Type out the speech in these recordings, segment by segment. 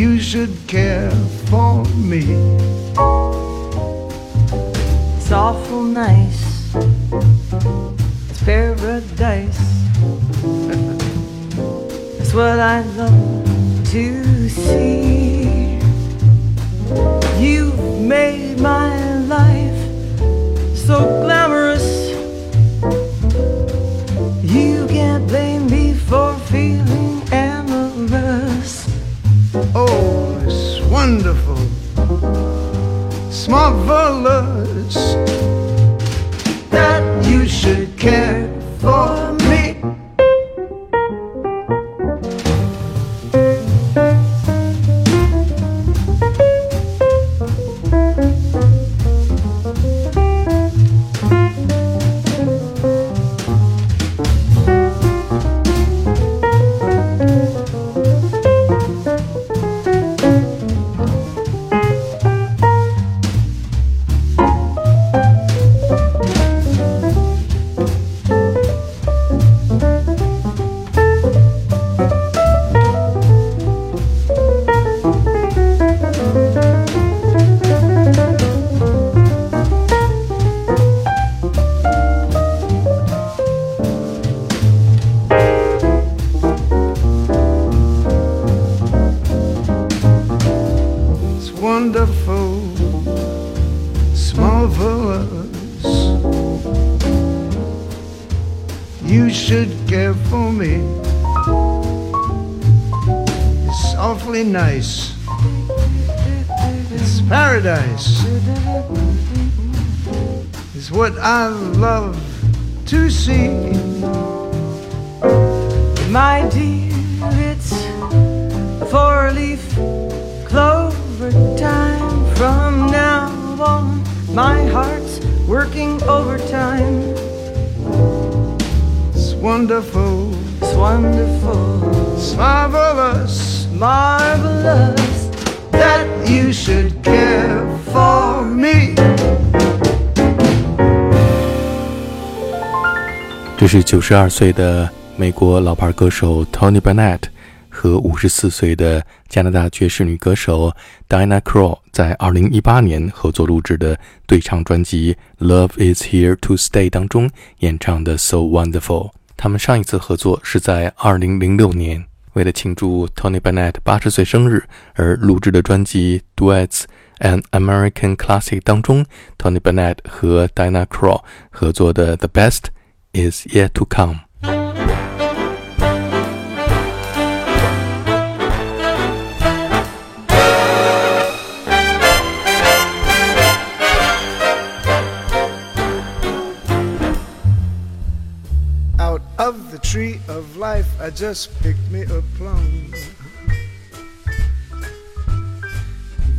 You should care for me. It's awful nice. It's paradise. It's what I love to see. You've made my life so glamorous. Wonderful, marvelous that you should care for It's paradise. It's what I love to see. My dear, it's four-leaf clover time. From now on, my heart's working overtime. It's wonderful, It's wonderful, it's marvelous marvelous. That you should care for me. 这是九十二岁的美国老牌歌手 Tony Bennett 和五十四岁的加拿大爵士女歌手 Diana Krall 在二零一八年合作录制的对唱专辑《Love Is Here to Stay》当中演唱的《So Wonderful》。他们上一次合作是在二零零六年，为了庆祝 Tony Bennett 八十岁生日而录制的专辑《Duets an American Classic》当中，Tony Bennett 和 Diana Krall 合作的《The Best Is Yet to Come》。Tree of life, I just picked me a plum.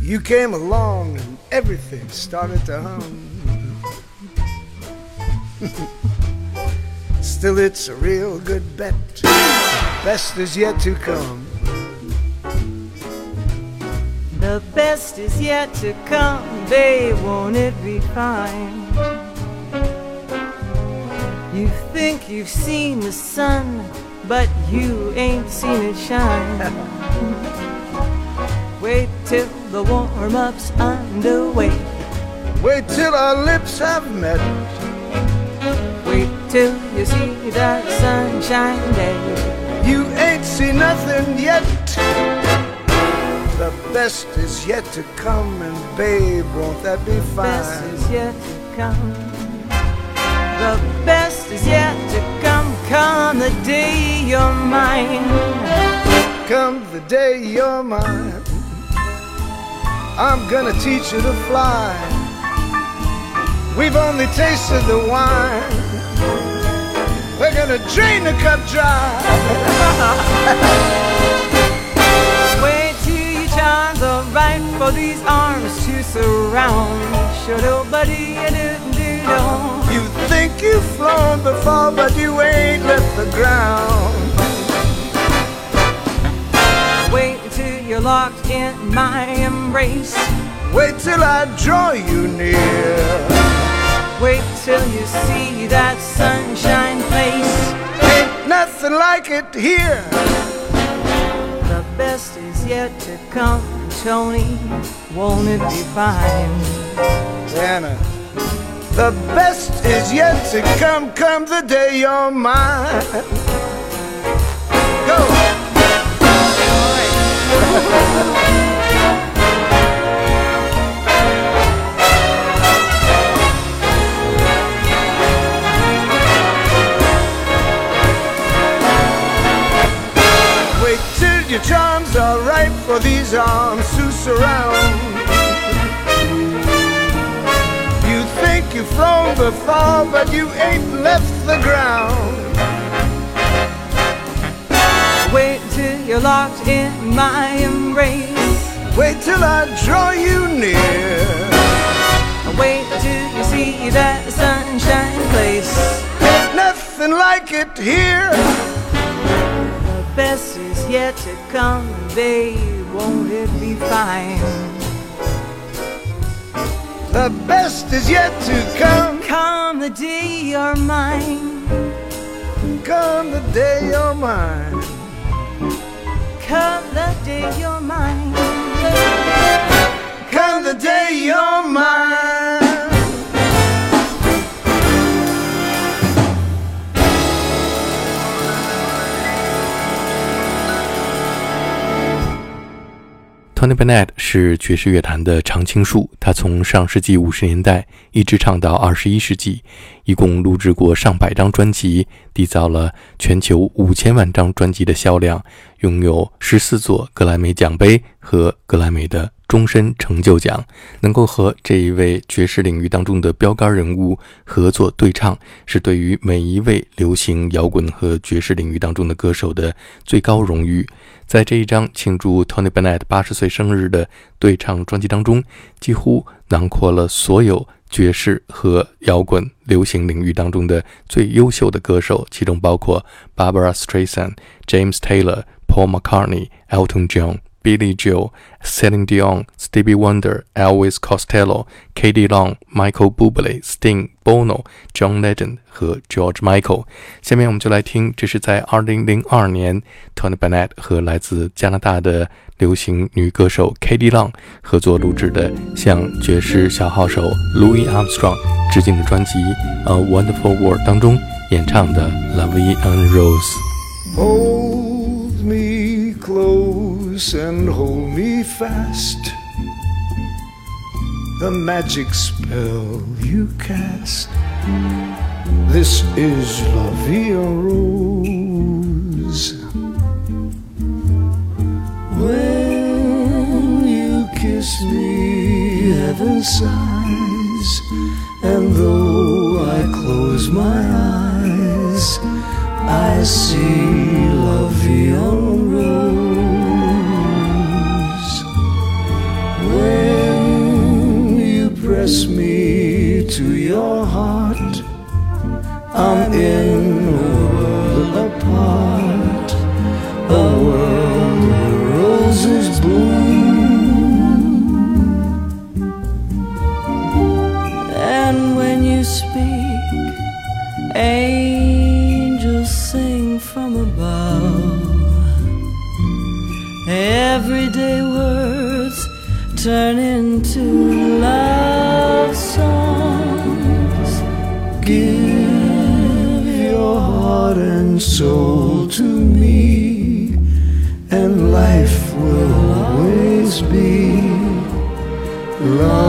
You came along and everything started to hum. Still, it's a real good bet. Best is yet to come. The best is yet to come, babe, won't it be fine? You think you've seen the sun, but you ain't seen it shine. Wait till the warm-up's underway. Wait till our lips have met. Wait till you see that sunshine day. You ain't seen nothing yet. The best is yet to come, and babe, won't that be fine? The Best is yet to come. The best is yet to come. Come the day you're mine. Come the day you're mine, I'm gonna teach you to fly. We've only tasted the wine. We're gonna drain the cup dry. Wait till your charms are right for these arms to surround. Sure, buddy, do do do. Think you've flown before, but you ain't left the ground. Wait till you're locked in my embrace. Wait till I draw you near. Wait till you see that sunshine place. Ain't nothing like it here. The best is yet to come, Tony. Won't it be fine? Anna, the best is yet to come. Come the day you're mine. Go. Wait till your charms are ripe for these arms to surround. You've flown before, but you ain't left the ground. Wait till you're locked in my embrace. Wait till I draw you near. Wait till you see that sunshine place. Ain't nothing like it here. The best is yet to come, babe. Won't it be fine? The best is yet to come. Come the day you're mine. Come the day you're mine. Come the day you're mine. Come the day you're mine. Tony Bennett 是爵士乐坛的常青树，他从上世纪五十年代一直唱到二十一世纪，一共录制过上百张专辑，缔造了全球五千万张专辑的销量，拥有十四座格莱美奖杯和格莱美的终身成就奖。能够和这一位爵士领域当中的标杆人物合作对唱，是对于每一位流行摇滚和爵士领域当中的歌手的最高荣誉。在这一张庆祝 Tony Bennett 八十岁生日的对唱专辑当中，几乎囊括了所有爵士和摇滚流行领域当中的最优秀的歌手，其中包括 Barbara Streisand、James Taylor、Paul McCartney、Elton John。Billy Joel, Celine Dion, Stevie Wonder, Elvis Costello, k.d. lang, Michael Bublé, Sting, Bono, John Legend 和 George Michael。下面我们就来听，这是在2002年 Tony Bennett 和来自加拿大的流行女歌手 k.d. lang 合作录制的，向爵士小号手 Louis Armstrong 致敬的专辑《A Wonderful World》当中演唱的《La Vie en Rose》。Hold me close and hold me fast. The magic spell you cast. This is La en Rose. When you kiss me, heaven sighs. And though I close my eyes, I see La en Rose. Press me to your heart, I'm in a world apart, a world turn into love songs. Give your heart and soul to me, and life will always be La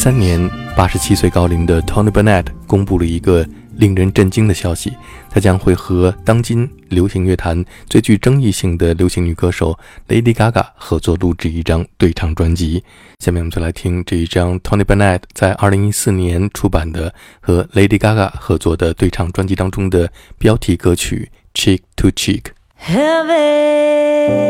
三年，八十七岁高龄的 Tony Bennett 公布了一个令人震惊的消息：他将会和当今流行乐坛最具争议性的流行女歌手 Lady Gaga 合作录制一张对唱专辑。下面我们就来听这一张 Tony Bennett 在二零一四年出版的和 Lady Gaga 合作的对唱专辑当中的标题歌曲《Cheek to Cheek》。Heaven,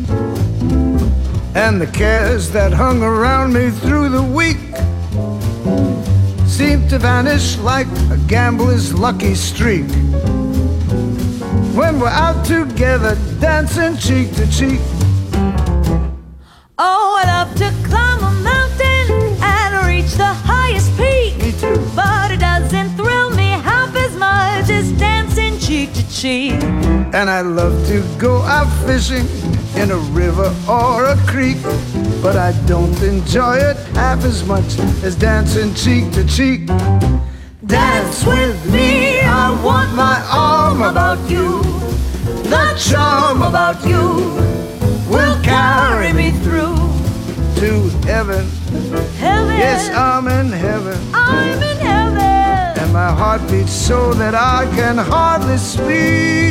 and the cares that hung around me through the week seem to vanish like a gambler's lucky streak. When we're out together dancing cheek to cheek. Oh, I love to climb a mountain and reach the highest peak. Me too. But it doesn't thrill me half as much as dancing cheek to cheek. And I love to go out fishing in a river or a creek. But I don't enjoy it half as much as dancing cheek to cheek. Dance with me, I want my arm about you. The charm about you will carry me through to heaven. Heaven, Yes, I'm in heaven. I'm in heaven. And my heart beats so that I can hardly speak.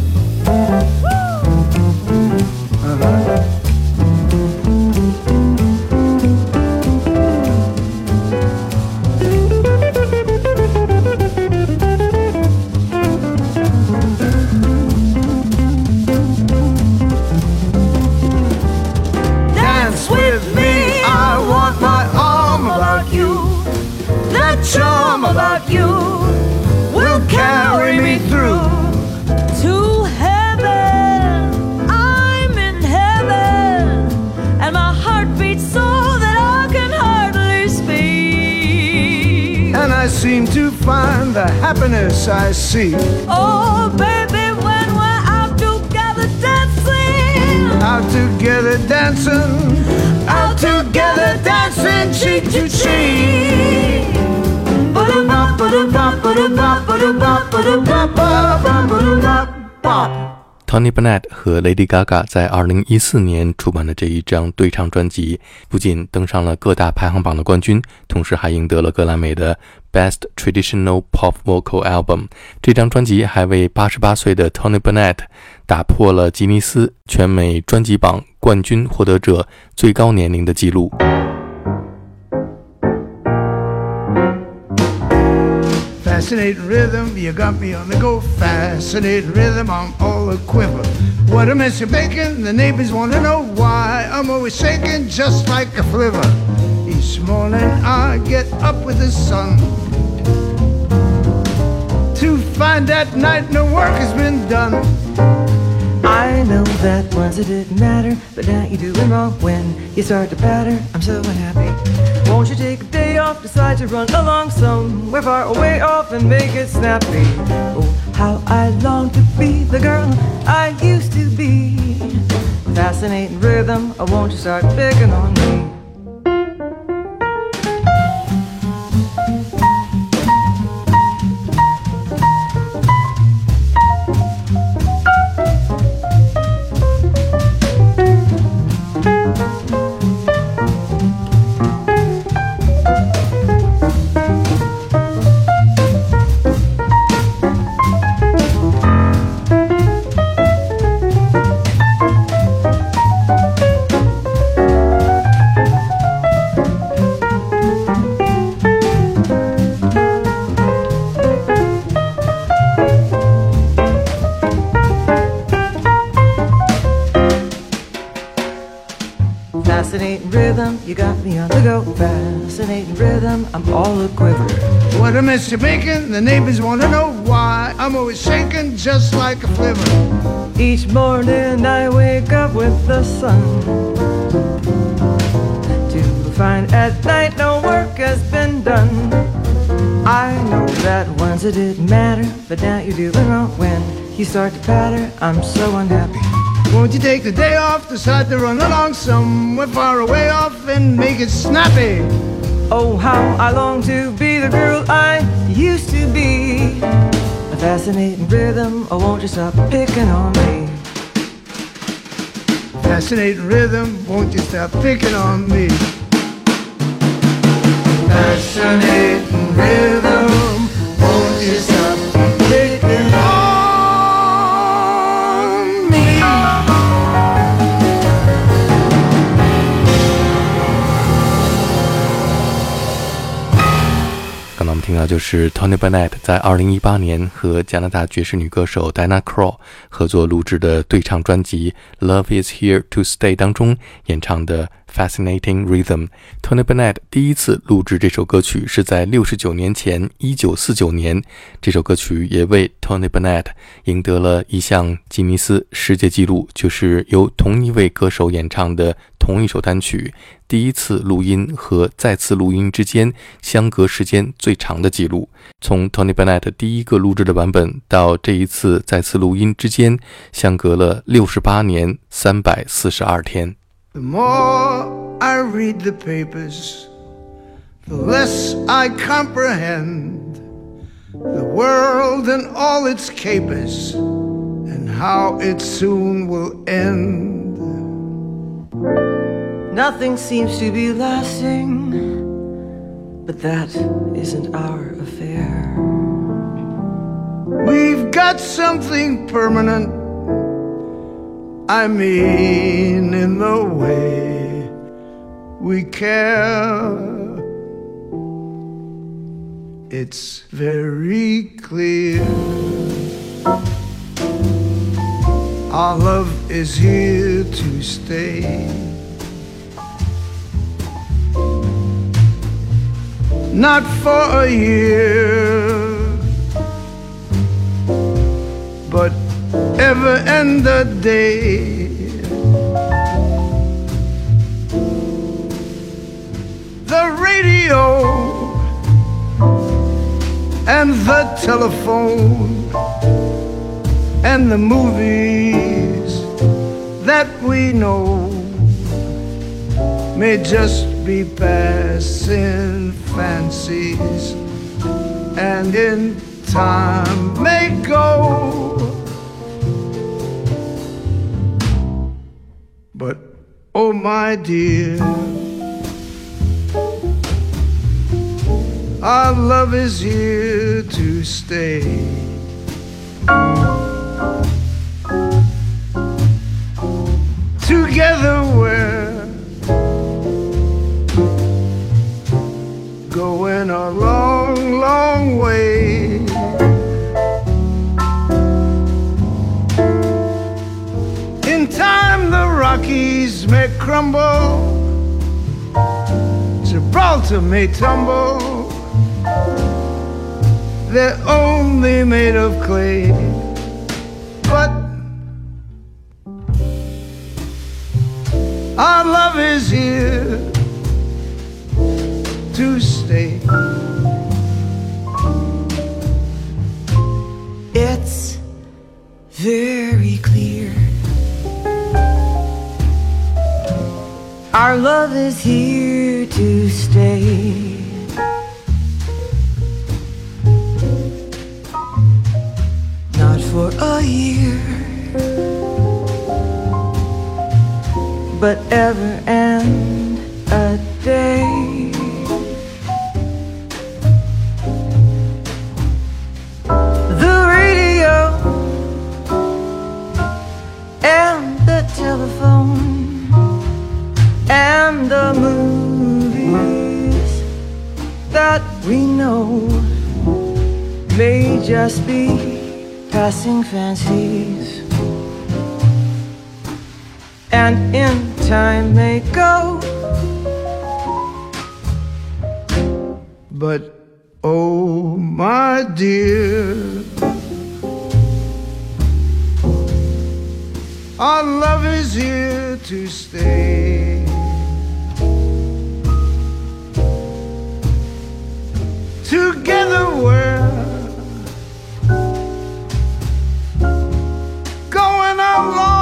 Carry me through. to heaven. I'm in heaven, and my heart beats so that I can hardly speak. And I seem to find the happiness I seek. Oh, baby, when we're out together dancing, Out together dancing, out together dancing cheek to cheek. Ba-da-ba, Tony Bennett 和 Lady Gaga 在2014年出版的这一张对唱专辑，不仅登上了各大排行榜的冠军，同时还赢得了格莱美的 Best Traditional Pop Vocal Album。这张专辑还为88岁的 Tony Bennett 打破了吉尼斯全美专辑榜冠军获得者最高年龄的记录。Fascinating rhythm, you got me on the go. Fascinating rhythm, I'm all a quiver. What a mess you're making, the neighbors want to know why. I'm always shaking just like a flivver. Each morning I get up with the sun. To find that night no work has been done. I know that once it didn't matter, but now you're doing wrong when you start to batter. I'm so unhappy. Won't you take a day off, decide to run along somewhere far away off and make it snappy? Oh, how I long to be the girl I used to be. Fascinating rhythm, oh, won't you start picking on me? All a quiver. What a mess you're making, the neighbors wanna know why. I'm always shaking just like a flivver. Each morning I wake up with the sun. To find at night no work has been done. I know that once it didn't matter, but now you're doing wrong when you start to patter. I'm so unhappy. Won't you take the day off, decide to run along somewhere far away off and make it snappy? Oh, how I long to be the girl I used to be. A fascinating rhythm, oh, won't you stop picking on me? Fascinating rhythm, won't you stop picking on me? Fascinating rhythm, 是 Tony Bennett 在2018年和加拿大爵士女歌手 Diana c r a w 合作录制的对唱专辑《Love Is Here to Stay》当中演唱的 Fascinating Rhythm。Tony Bennett 第一次录制这首歌曲是在69年前，1949年。这首歌曲也为 Tony Bennett 赢得了一项吉尼斯世界纪录，就是由同一位歌手演唱的同一首单曲，第一次录音和再次录音之间相隔时间最长的记录。从 Tony Bennett 第一个录制的版本到这一次再次录音之间，相隔了六十八年三百四十二天。The more I read the papers, the less I comprehend the world and all its capers and how it soon will end. Nothing seems to be lasting, but that isn't our affair. We've got something permanent. I mean, in the way we care. It's very clear. Our love is here to stay. Not for a year but ever end a day. The radio and the telephone and the movies that we know may just be passing fancies and in time may go. But oh, my dear, our love is here to stay. Together we're going a Rockies may crumble, Gibraltar may tumble. They're only made of clay, but our love is here to stay. It's very Our love is here to stay. Not for a year, but ever and a day. And the movies that we know may just be passing fancies. And in time may go. But oh, my dear, our love is here to stay. Together we're going a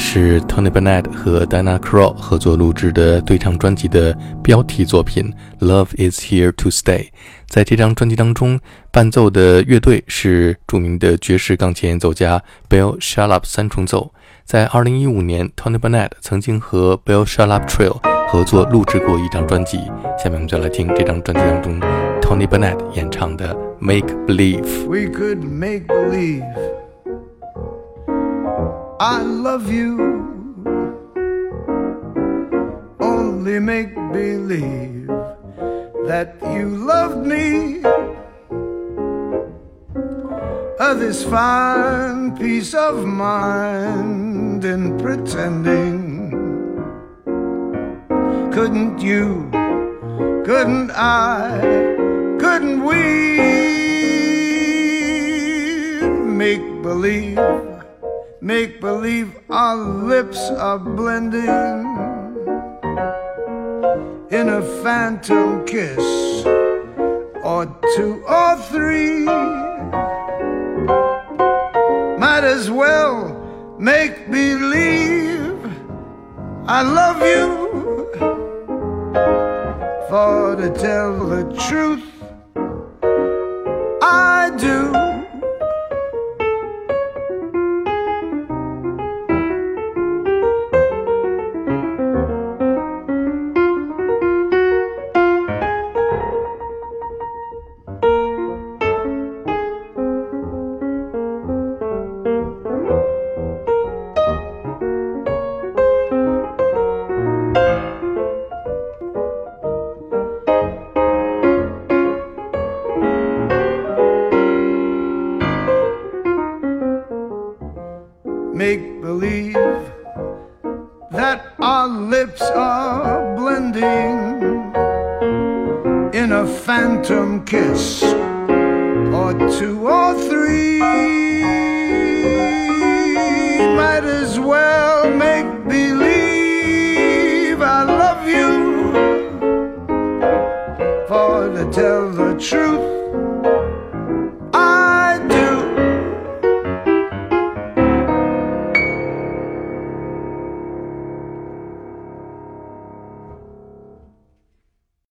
是 Tony Bennett 和 Dana Crow 合作录制的对唱专辑的标题作品《Love Is Here to Stay》。在这张专辑当中，伴奏的乐队是著名的爵士钢琴演奏家 Bill Sharp 三重奏。在2015年，Tony Bennett 曾经和 Bill Sharp Trio 合作录制过一张专辑。下面我们就来听这张专辑当中 Tony Bennett 演唱的《Make Believe》。we could make believe I love you. Only make believe that you loved me. Uh, this fine peace of mind in pretending. Couldn't you? Couldn't I? Couldn't we make believe? Make believe our lips are blending in a phantom kiss, or two or three. Might as well make believe I love you. For to tell the truth, kiss